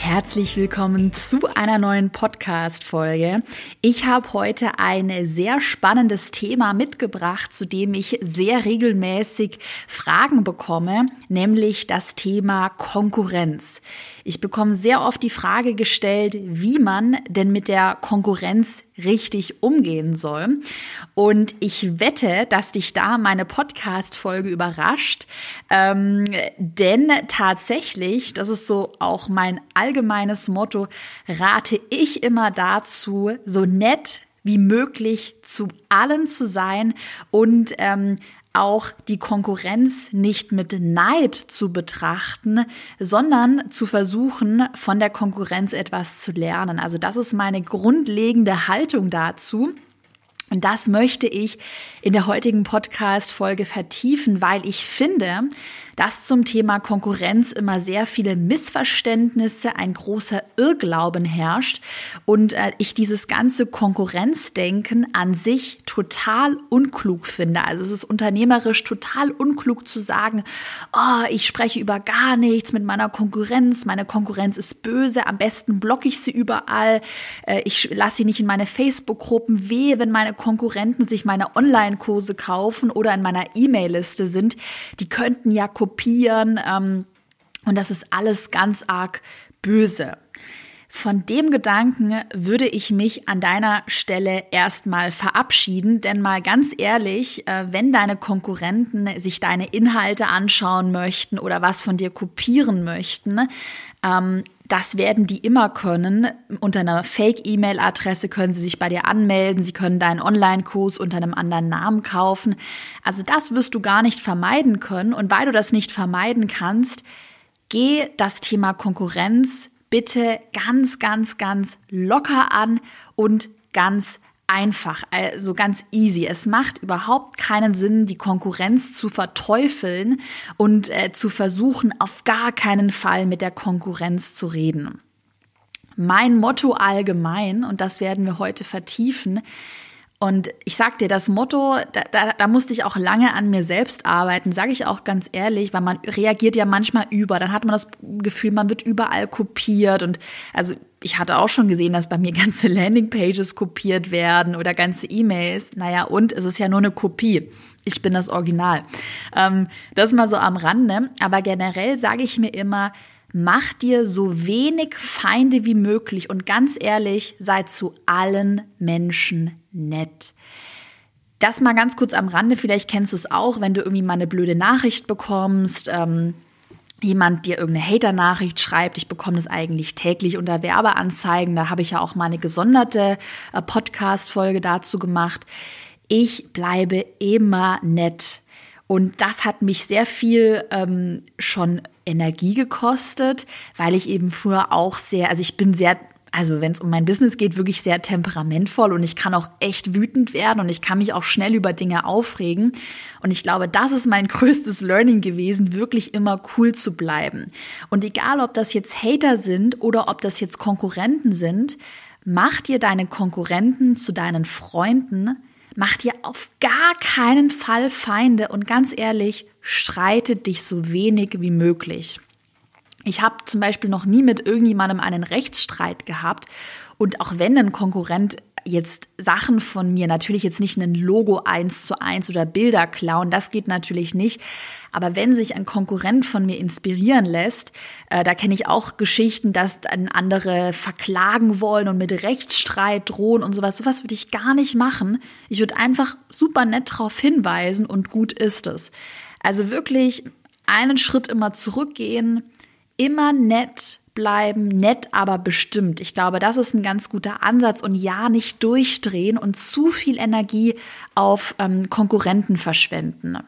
Herzlich willkommen zu einer neuen Podcast-Folge. Ich habe heute ein sehr spannendes Thema mitgebracht, zu dem ich sehr regelmäßig Fragen bekomme, nämlich das Thema Konkurrenz. Ich bekomme sehr oft die Frage gestellt, wie man denn mit der Konkurrenz richtig umgehen soll. Und ich wette, dass dich da meine Podcast-Folge überrascht. Ähm, denn tatsächlich, das ist so auch mein allgemeines Motto, rate ich immer dazu, so nett wie möglich zu allen zu sein und ähm, auch die Konkurrenz nicht mit Neid zu betrachten, sondern zu versuchen, von der Konkurrenz etwas zu lernen. Also das ist meine grundlegende Haltung dazu. Und das möchte ich in der heutigen Podcast-Folge vertiefen, weil ich finde, dass zum Thema Konkurrenz immer sehr viele Missverständnisse, ein großer Irrglauben herrscht und äh, ich dieses ganze Konkurrenzdenken an sich total unklug finde. Also es ist unternehmerisch total unklug zu sagen, oh, ich spreche über gar nichts mit meiner Konkurrenz, meine Konkurrenz ist böse, am besten blocke ich sie überall, äh, ich lasse sie nicht in meine Facebook-Gruppen, wehe, wenn meine Konkurrenten sich meine Online-Kurse kaufen oder in meiner E-Mail-Liste sind, die könnten ja kopieren kopieren. Ähm, und das ist alles ganz arg böse. Von dem Gedanken würde ich mich an deiner Stelle erstmal verabschieden, denn mal ganz ehrlich, äh, wenn deine Konkurrenten sich deine Inhalte anschauen möchten oder was von dir kopieren möchten, ähm, das werden die immer können. Unter einer Fake-E-Mail-Adresse können sie sich bei dir anmelden. Sie können deinen Online-Kurs unter einem anderen Namen kaufen. Also das wirst du gar nicht vermeiden können. Und weil du das nicht vermeiden kannst, geh das Thema Konkurrenz bitte ganz, ganz, ganz locker an und ganz einfach, also ganz easy. Es macht überhaupt keinen Sinn, die Konkurrenz zu verteufeln und äh, zu versuchen, auf gar keinen Fall mit der Konkurrenz zu reden. Mein Motto allgemein, und das werden wir heute vertiefen, und ich sag dir, das Motto, da, da, da musste ich auch lange an mir selbst arbeiten, sage ich auch ganz ehrlich, weil man reagiert ja manchmal über. Dann hat man das Gefühl, man wird überall kopiert. Und also ich hatte auch schon gesehen, dass bei mir ganze Landingpages kopiert werden oder ganze E-Mails. Naja, und es ist ja nur eine Kopie. Ich bin das Original. Ähm, das mal so am Rande. Aber generell sage ich mir immer, Mach dir so wenig Feinde wie möglich und ganz ehrlich, sei zu allen Menschen nett. Das mal ganz kurz am Rande, vielleicht kennst du es auch, wenn du irgendwie mal eine blöde Nachricht bekommst, ähm, jemand dir irgendeine Hater-Nachricht schreibt, ich bekomme das eigentlich täglich unter Werbeanzeigen, da habe ich ja auch mal eine gesonderte äh, Podcast-Folge dazu gemacht. Ich bleibe immer nett. Und das hat mich sehr viel ähm, schon Energie gekostet, weil ich eben früher auch sehr, also ich bin sehr also wenn es um mein Business geht, wirklich sehr temperamentvoll und ich kann auch echt wütend werden und ich kann mich auch schnell über Dinge aufregen. Und ich glaube, das ist mein größtes Learning gewesen, wirklich immer cool zu bleiben. Und egal, ob das jetzt Hater sind oder ob das jetzt Konkurrenten sind, mach dir deine Konkurrenten zu deinen Freunden, Mach dir auf gar keinen Fall Feinde und ganz ehrlich, streite dich so wenig wie möglich. Ich habe zum Beispiel noch nie mit irgendjemandem einen Rechtsstreit gehabt und auch wenn ein Konkurrent jetzt Sachen von mir, natürlich jetzt nicht ein Logo eins zu eins oder Bilder klauen, das geht natürlich nicht. Aber wenn sich ein Konkurrent von mir inspirieren lässt, äh, da kenne ich auch Geschichten, dass dann andere verklagen wollen und mit Rechtsstreit drohen und sowas. Sowas würde ich gar nicht machen. Ich würde einfach super nett darauf hinweisen und gut ist es. Also wirklich einen Schritt immer zurückgehen, immer nett bleiben, nett, aber bestimmt. Ich glaube, das ist ein ganz guter Ansatz und ja, nicht durchdrehen und zu viel Energie auf ähm, Konkurrenten verschwenden.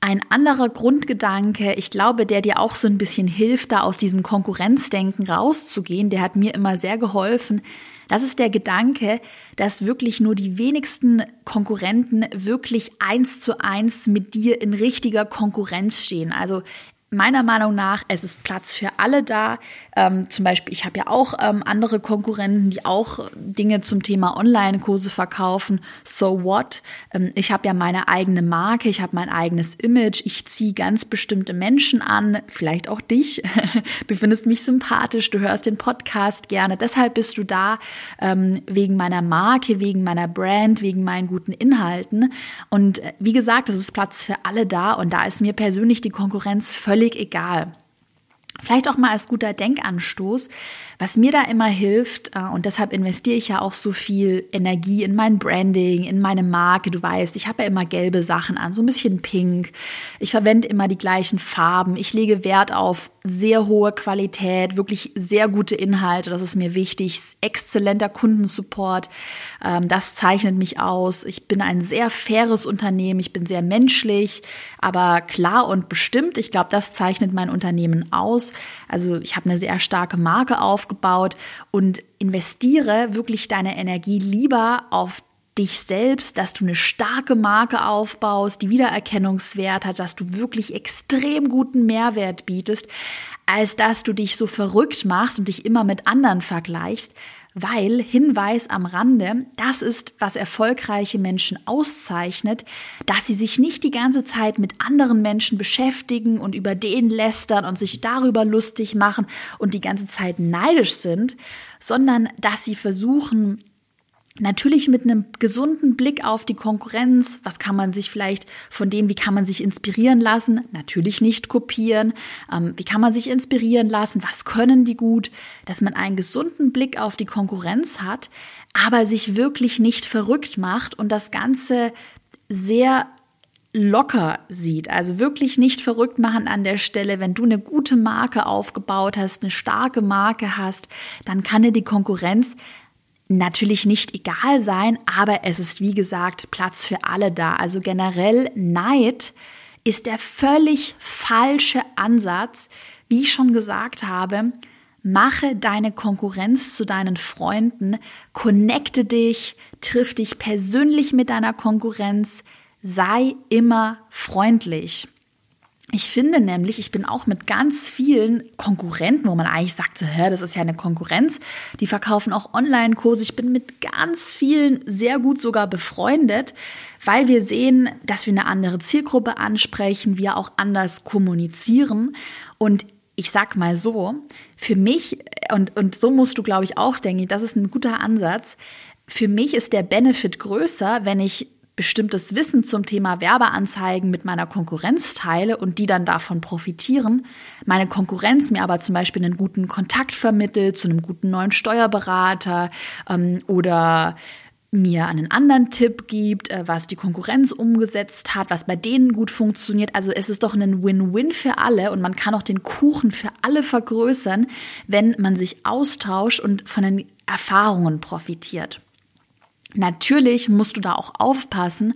Ein anderer Grundgedanke, ich glaube, der dir auch so ein bisschen hilft, da aus diesem Konkurrenzdenken rauszugehen, der hat mir immer sehr geholfen. Das ist der Gedanke, dass wirklich nur die wenigsten Konkurrenten wirklich eins zu eins mit dir in richtiger Konkurrenz stehen. Also meiner Meinung nach, es ist Platz für alle da. Ähm, zum Beispiel, ich habe ja auch ähm, andere Konkurrenten, die auch Dinge zum Thema Online-Kurse verkaufen. So what? Ähm, ich habe ja meine eigene Marke, ich habe mein eigenes Image, ich ziehe ganz bestimmte Menschen an, vielleicht auch dich. Du findest mich sympathisch, du hörst den Podcast gerne. Deshalb bist du da ähm, wegen meiner Marke, wegen meiner Brand, wegen meinen guten Inhalten. Und äh, wie gesagt, es ist Platz für alle da und da ist mir persönlich die Konkurrenz völlig völlig egal. Vielleicht auch mal als guter Denkanstoß, was mir da immer hilft, äh, und deshalb investiere ich ja auch so viel Energie in mein Branding, in meine Marke. Du weißt, ich habe ja immer gelbe Sachen an, so ein bisschen pink. Ich verwende immer die gleichen Farben. Ich lege Wert auf sehr hohe Qualität, wirklich sehr gute Inhalte. Das ist mir wichtig. Exzellenter Kundensupport. Ähm, das zeichnet mich aus. Ich bin ein sehr faires Unternehmen. Ich bin sehr menschlich, aber klar und bestimmt. Ich glaube, das zeichnet mein Unternehmen aus. Also ich habe eine sehr starke Marke aufgebaut und investiere wirklich deine Energie lieber auf dich selbst, dass du eine starke Marke aufbaust, die Wiedererkennungswert hat, dass du wirklich extrem guten Mehrwert bietest, als dass du dich so verrückt machst und dich immer mit anderen vergleichst, weil Hinweis am Rande, das ist, was erfolgreiche Menschen auszeichnet, dass sie sich nicht die ganze Zeit mit anderen Menschen beschäftigen und über den lästern und sich darüber lustig machen und die ganze Zeit neidisch sind, sondern dass sie versuchen, Natürlich mit einem gesunden Blick auf die Konkurrenz. Was kann man sich vielleicht von denen, wie kann man sich inspirieren lassen? Natürlich nicht kopieren. Ähm, wie kann man sich inspirieren lassen? Was können die gut? Dass man einen gesunden Blick auf die Konkurrenz hat, aber sich wirklich nicht verrückt macht und das Ganze sehr locker sieht. Also wirklich nicht verrückt machen an der Stelle. Wenn du eine gute Marke aufgebaut hast, eine starke Marke hast, dann kann dir die Konkurrenz natürlich nicht egal sein, aber es ist wie gesagt Platz für alle da. Also generell Neid ist der völlig falsche Ansatz. Wie ich schon gesagt habe, mache deine Konkurrenz zu deinen Freunden, connecte dich, triff dich persönlich mit deiner Konkurrenz, sei immer freundlich. Ich finde nämlich, ich bin auch mit ganz vielen Konkurrenten, wo man eigentlich sagt, hä, das ist ja eine Konkurrenz, die verkaufen auch Online-Kurse. Ich bin mit ganz vielen sehr gut sogar befreundet, weil wir sehen, dass wir eine andere Zielgruppe ansprechen, wir auch anders kommunizieren. Und ich sag mal so, für mich, und, und so musst du, glaube ich, auch denken, das ist ein guter Ansatz. Für mich ist der Benefit größer, wenn ich bestimmtes Wissen zum Thema Werbeanzeigen mit meiner Konkurrenz teile und die dann davon profitieren, meine Konkurrenz mir aber zum Beispiel einen guten Kontakt vermittelt zu einem guten neuen Steuerberater ähm, oder mir einen anderen Tipp gibt, äh, was die Konkurrenz umgesetzt hat, was bei denen gut funktioniert. Also es ist doch ein Win-Win für alle und man kann auch den Kuchen für alle vergrößern, wenn man sich austauscht und von den Erfahrungen profitiert. Natürlich musst du da auch aufpassen,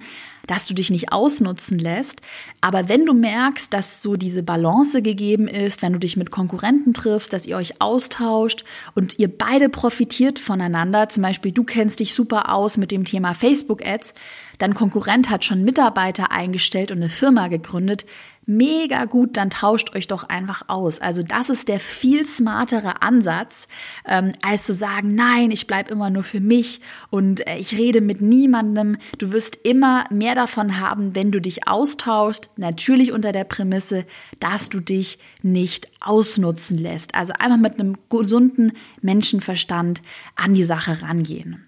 dass du dich nicht ausnutzen lässt. Aber wenn du merkst, dass so diese Balance gegeben ist, wenn du dich mit Konkurrenten triffst, dass ihr euch austauscht und ihr beide profitiert voneinander, zum Beispiel du kennst dich super aus mit dem Thema Facebook-Ads, dein Konkurrent hat schon Mitarbeiter eingestellt und eine Firma gegründet, mega gut, dann tauscht euch doch einfach aus. Also das ist der viel smartere Ansatz, ähm, als zu sagen, nein, ich bleib immer nur für mich und äh, ich rede mit niemandem. Du wirst immer mehr davon haben, wenn du dich austauschst, natürlich unter der Prämisse, dass du dich nicht ausnutzen lässt. Also einfach mit einem gesunden Menschenverstand an die Sache rangehen.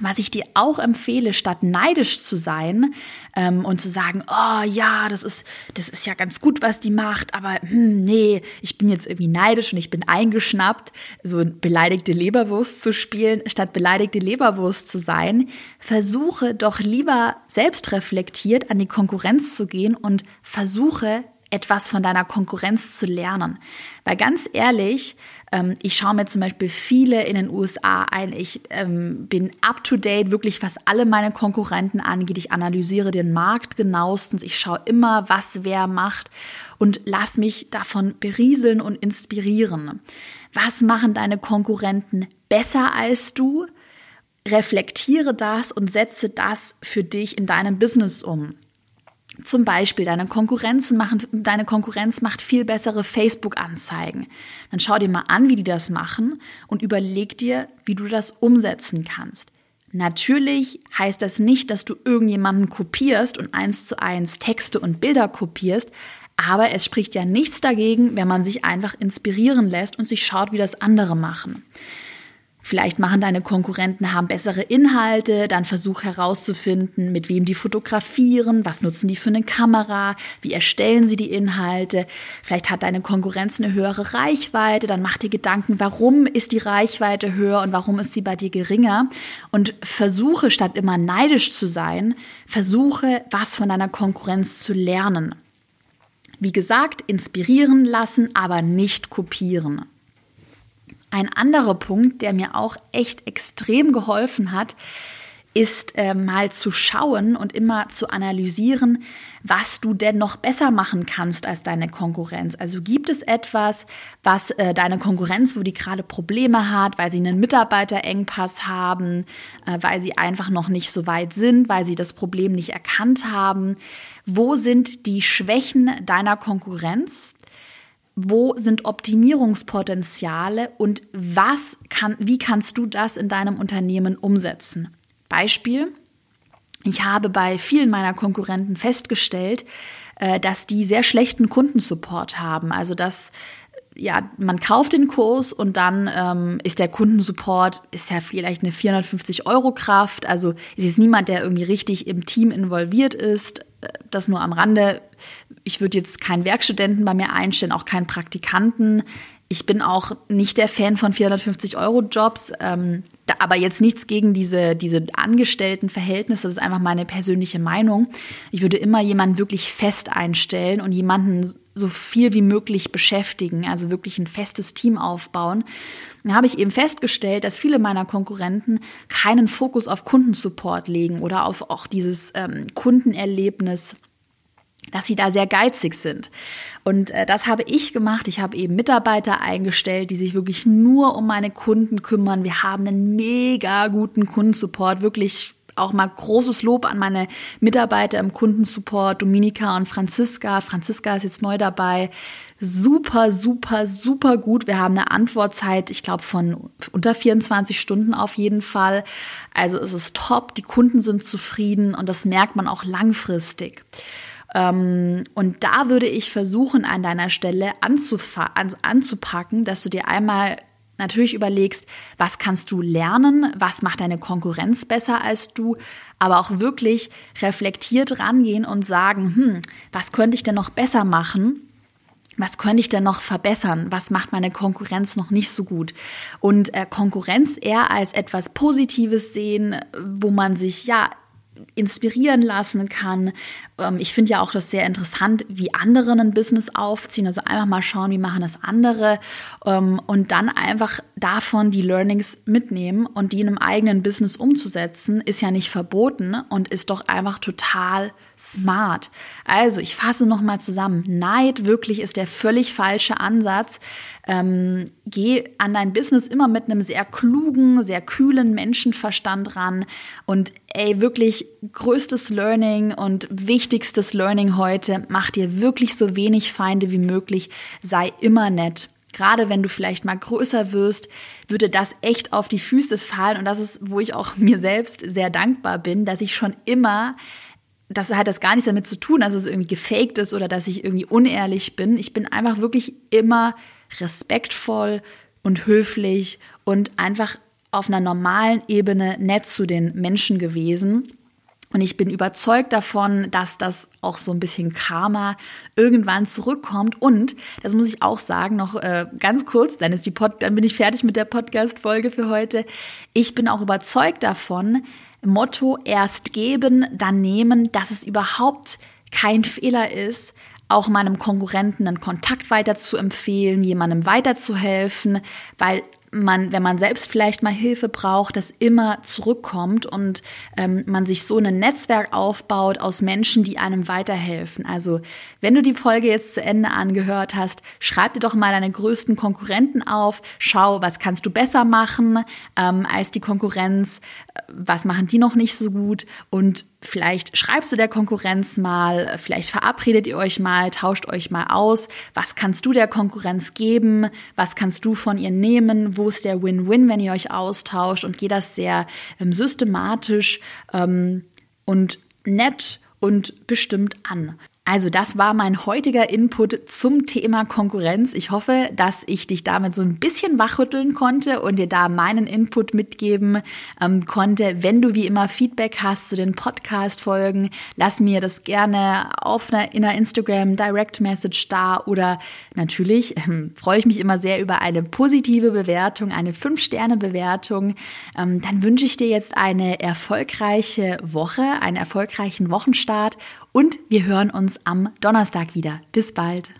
Was ich dir auch empfehle, statt neidisch zu sein ähm, und zu sagen, oh ja, das ist, das ist ja ganz gut, was die macht, aber hm, nee, ich bin jetzt irgendwie neidisch und ich bin eingeschnappt, so beleidigte Leberwurst zu spielen, statt beleidigte Leberwurst zu sein, versuche doch lieber selbstreflektiert an die Konkurrenz zu gehen und versuche etwas von deiner Konkurrenz zu lernen. Weil ganz ehrlich, ähm, ich schaue mir zum Beispiel viele in den USA ein. Ich ähm, bin up to date, wirklich was alle meine Konkurrenten angeht. Ich analysiere den Markt genauestens. Ich schaue immer, was wer macht und lass mich davon berieseln und inspirieren. Was machen deine Konkurrenten besser als du? Reflektiere das und setze das für dich in deinem Business um. Zum Beispiel, deine Konkurrenzen machen, deine Konkurrenz macht viel bessere Facebook-Anzeigen. Dann schau dir mal an, wie die das machen und überleg dir, wie du das umsetzen kannst. Natürlich heißt das nicht, dass du irgendjemanden kopierst und eins zu eins Texte und Bilder kopierst, aber es spricht ja nichts dagegen, wenn man sich einfach inspirieren lässt und sich schaut, wie das andere machen. Vielleicht machen deine Konkurrenten haben bessere Inhalte, dann versuch herauszufinden, mit wem die fotografieren, was nutzen die für eine Kamera, wie erstellen sie die Inhalte. Vielleicht hat deine Konkurrenz eine höhere Reichweite, dann mach dir Gedanken, warum ist die Reichweite höher und warum ist sie bei dir geringer und versuche statt immer neidisch zu sein, versuche was von deiner Konkurrenz zu lernen. Wie gesagt, inspirieren lassen, aber nicht kopieren. Ein anderer Punkt, der mir auch echt extrem geholfen hat, ist äh, mal zu schauen und immer zu analysieren, was du denn noch besser machen kannst als deine Konkurrenz. Also gibt es etwas, was äh, deine Konkurrenz, wo die gerade Probleme hat, weil sie einen Mitarbeiterengpass haben, äh, weil sie einfach noch nicht so weit sind, weil sie das Problem nicht erkannt haben. Wo sind die Schwächen deiner Konkurrenz? Wo sind Optimierungspotenziale und was kann, wie kannst du das in deinem Unternehmen umsetzen? Beispiel. Ich habe bei vielen meiner Konkurrenten festgestellt, äh, dass die sehr schlechten Kundensupport haben. Also dass ja, man kauft den Kurs und dann ähm, ist der Kundensupport, ist ja vielleicht eine 450 Euro Kraft. Also es ist niemand, der irgendwie richtig im Team involviert ist. Äh, das nur am Rande ich würde jetzt keinen Werkstudenten bei mir einstellen, auch keinen Praktikanten. Ich bin auch nicht der Fan von 450 Euro Jobs, ähm, da, aber jetzt nichts gegen diese, diese Angestelltenverhältnisse. Das ist einfach meine persönliche Meinung. Ich würde immer jemanden wirklich fest einstellen und jemanden so viel wie möglich beschäftigen, also wirklich ein festes Team aufbauen. Dann habe ich eben festgestellt, dass viele meiner Konkurrenten keinen Fokus auf Kundensupport legen oder auf auch dieses ähm, Kundenerlebnis dass sie da sehr geizig sind. Und äh, das habe ich gemacht. Ich habe eben Mitarbeiter eingestellt, die sich wirklich nur um meine Kunden kümmern. Wir haben einen mega guten Kundensupport, wirklich auch mal großes Lob an meine Mitarbeiter im Kundensupport, Dominika und Franziska. Franziska ist jetzt neu dabei. Super, super, super gut. Wir haben eine Antwortzeit, ich glaube, von unter 24 Stunden auf jeden Fall. Also es ist top, die Kunden sind zufrieden und das merkt man auch langfristig. Ähm, und da würde ich versuchen, an deiner Stelle anzupacken, dass du dir einmal natürlich überlegst, was kannst du lernen, was macht deine Konkurrenz besser als du, aber auch wirklich reflektiert rangehen und sagen, hm, was könnte ich denn noch besser machen? Was könnte ich denn noch verbessern? Was macht meine Konkurrenz noch nicht so gut? Und äh, Konkurrenz eher als etwas Positives sehen, wo man sich ja inspirieren lassen kann. Ähm, ich finde ja auch das sehr interessant, wie andere ein Business aufziehen. Also einfach mal schauen, wie machen das andere ähm, und dann einfach davon die Learnings mitnehmen und die in einem eigenen Business umzusetzen, ist ja nicht verboten und ist doch einfach total smart. Also ich fasse noch mal zusammen. Neid wirklich ist der völlig falsche Ansatz. Ähm, geh an dein Business immer mit einem sehr klugen, sehr kühlen Menschenverstand ran und ey, wirklich größtes Learning und wichtigstes Learning heute, mach dir wirklich so wenig Feinde wie möglich, sei immer nett. Gerade wenn du vielleicht mal größer wirst, würde das echt auf die Füße fallen und das ist, wo ich auch mir selbst sehr dankbar bin, dass ich schon immer das hat das gar nichts damit zu tun, dass es irgendwie gefaked ist oder dass ich irgendwie unehrlich bin. Ich bin einfach wirklich immer respektvoll und höflich und einfach auf einer normalen Ebene nett zu den Menschen gewesen. Und ich bin überzeugt davon, dass das auch so ein bisschen Karma irgendwann zurückkommt. Und das muss ich auch sagen, noch äh, ganz kurz, dann ist die Pod dann bin ich fertig mit der Podcast-Folge für heute. Ich bin auch überzeugt davon, Motto erst geben, dann nehmen, dass es überhaupt kein Fehler ist, auch meinem Konkurrenten einen Kontakt weiter zu empfehlen, jemandem weiterzuhelfen, weil man, wenn man selbst vielleicht mal Hilfe braucht, das immer zurückkommt und ähm, man sich so ein Netzwerk aufbaut aus Menschen, die einem weiterhelfen. Also wenn du die Folge jetzt zu Ende angehört hast, schreib dir doch mal deine größten Konkurrenten auf, schau, was kannst du besser machen ähm, als die Konkurrenz, was machen die noch nicht so gut? Und Vielleicht schreibst du der Konkurrenz mal, vielleicht verabredet ihr euch mal, tauscht euch mal aus. Was kannst du der Konkurrenz geben? Was kannst du von ihr nehmen? Wo ist der Win-Win, wenn ihr euch austauscht? Und geht das sehr ähm, systematisch ähm, und nett und bestimmt an. Also das war mein heutiger Input zum Thema Konkurrenz. Ich hoffe, dass ich dich damit so ein bisschen wachrütteln konnte und dir da meinen Input mitgeben ähm, konnte. Wenn du wie immer Feedback hast zu den Podcast-Folgen, lass mir das gerne auf einer, in einer Instagram Direct Message da oder natürlich ähm, freue ich mich immer sehr über eine positive Bewertung, eine 5-Sterne-Bewertung. Ähm, dann wünsche ich dir jetzt eine erfolgreiche Woche, einen erfolgreichen Wochenstart und wir hören uns am Donnerstag wieder. Bis bald.